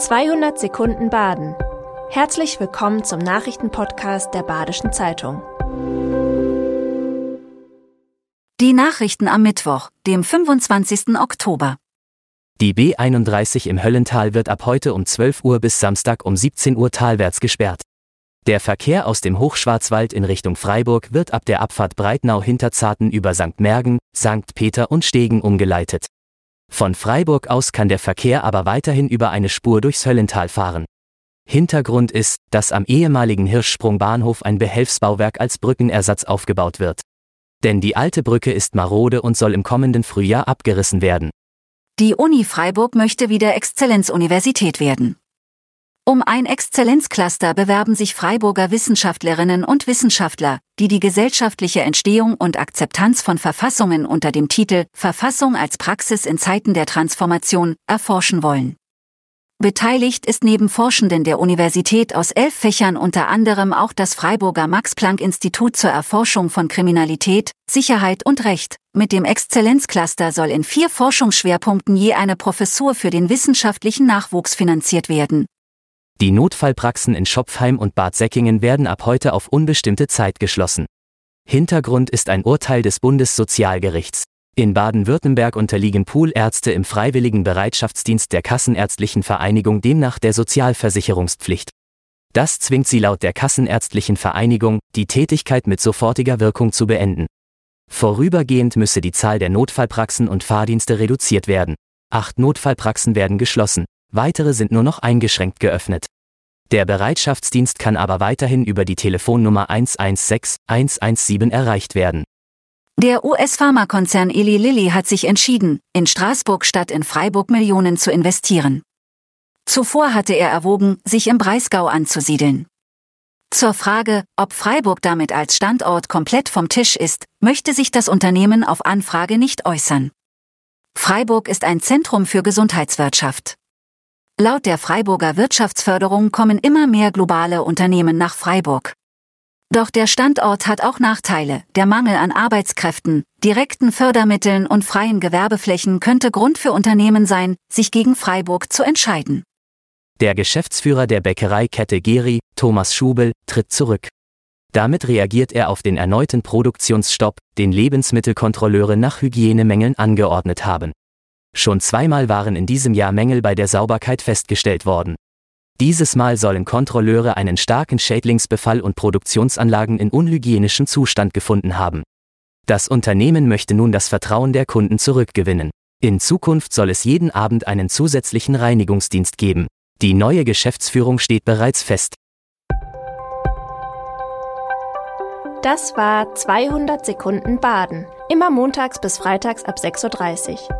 200 Sekunden Baden. Herzlich willkommen zum Nachrichtenpodcast der Badischen Zeitung. Die Nachrichten am Mittwoch, dem 25. Oktober. Die B31 im Höllental wird ab heute um 12 Uhr bis Samstag um 17 Uhr talwärts gesperrt. Der Verkehr aus dem Hochschwarzwald in Richtung Freiburg wird ab der Abfahrt Breitnau-Hinterzarten über St. Mergen, St. Peter und Stegen umgeleitet. Von Freiburg aus kann der Verkehr aber weiterhin über eine Spur durchs Höllental fahren. Hintergrund ist, dass am ehemaligen Hirschsprungbahnhof ein Behelfsbauwerk als Brückenersatz aufgebaut wird. Denn die alte Brücke ist marode und soll im kommenden Frühjahr abgerissen werden. Die Uni Freiburg möchte wieder Exzellenzuniversität werden. Um ein Exzellenzcluster bewerben sich Freiburger Wissenschaftlerinnen und Wissenschaftler, die die gesellschaftliche Entstehung und Akzeptanz von Verfassungen unter dem Titel Verfassung als Praxis in Zeiten der Transformation erforschen wollen. Beteiligt ist neben Forschenden der Universität aus elf Fächern unter anderem auch das Freiburger Max-Planck-Institut zur Erforschung von Kriminalität, Sicherheit und Recht. Mit dem Exzellenzcluster soll in vier Forschungsschwerpunkten je eine Professur für den wissenschaftlichen Nachwuchs finanziert werden. Die Notfallpraxen in Schopfheim und Bad Säckingen werden ab heute auf unbestimmte Zeit geschlossen. Hintergrund ist ein Urteil des Bundessozialgerichts. In Baden-Württemberg unterliegen Poolärzte im freiwilligen Bereitschaftsdienst der Kassenärztlichen Vereinigung demnach der Sozialversicherungspflicht. Das zwingt sie laut der Kassenärztlichen Vereinigung, die Tätigkeit mit sofortiger Wirkung zu beenden. Vorübergehend müsse die Zahl der Notfallpraxen und Fahrdienste reduziert werden. Acht Notfallpraxen werden geschlossen, weitere sind nur noch eingeschränkt geöffnet. Der Bereitschaftsdienst kann aber weiterhin über die Telefonnummer 116 117 erreicht werden. Der US-Pharmakonzern Eli Lilly hat sich entschieden, in Straßburg statt in Freiburg Millionen zu investieren. Zuvor hatte er erwogen, sich im Breisgau anzusiedeln. Zur Frage, ob Freiburg damit als Standort komplett vom Tisch ist, möchte sich das Unternehmen auf Anfrage nicht äußern. Freiburg ist ein Zentrum für Gesundheitswirtschaft. Laut der Freiburger Wirtschaftsförderung kommen immer mehr globale Unternehmen nach Freiburg. Doch der Standort hat auch Nachteile. Der Mangel an Arbeitskräften, direkten Fördermitteln und freien Gewerbeflächen könnte Grund für Unternehmen sein, sich gegen Freiburg zu entscheiden. Der Geschäftsführer der Bäckereikette Geri, Thomas Schubel, tritt zurück. Damit reagiert er auf den erneuten Produktionsstopp, den Lebensmittelkontrolleure nach Hygienemängeln angeordnet haben. Schon zweimal waren in diesem Jahr Mängel bei der Sauberkeit festgestellt worden. Dieses Mal sollen Kontrolleure einen starken Schädlingsbefall und Produktionsanlagen in unhygienischem Zustand gefunden haben. Das Unternehmen möchte nun das Vertrauen der Kunden zurückgewinnen. In Zukunft soll es jeden Abend einen zusätzlichen Reinigungsdienst geben. Die neue Geschäftsführung steht bereits fest. Das war 200 Sekunden Baden. Immer montags bis freitags ab 6.30 Uhr.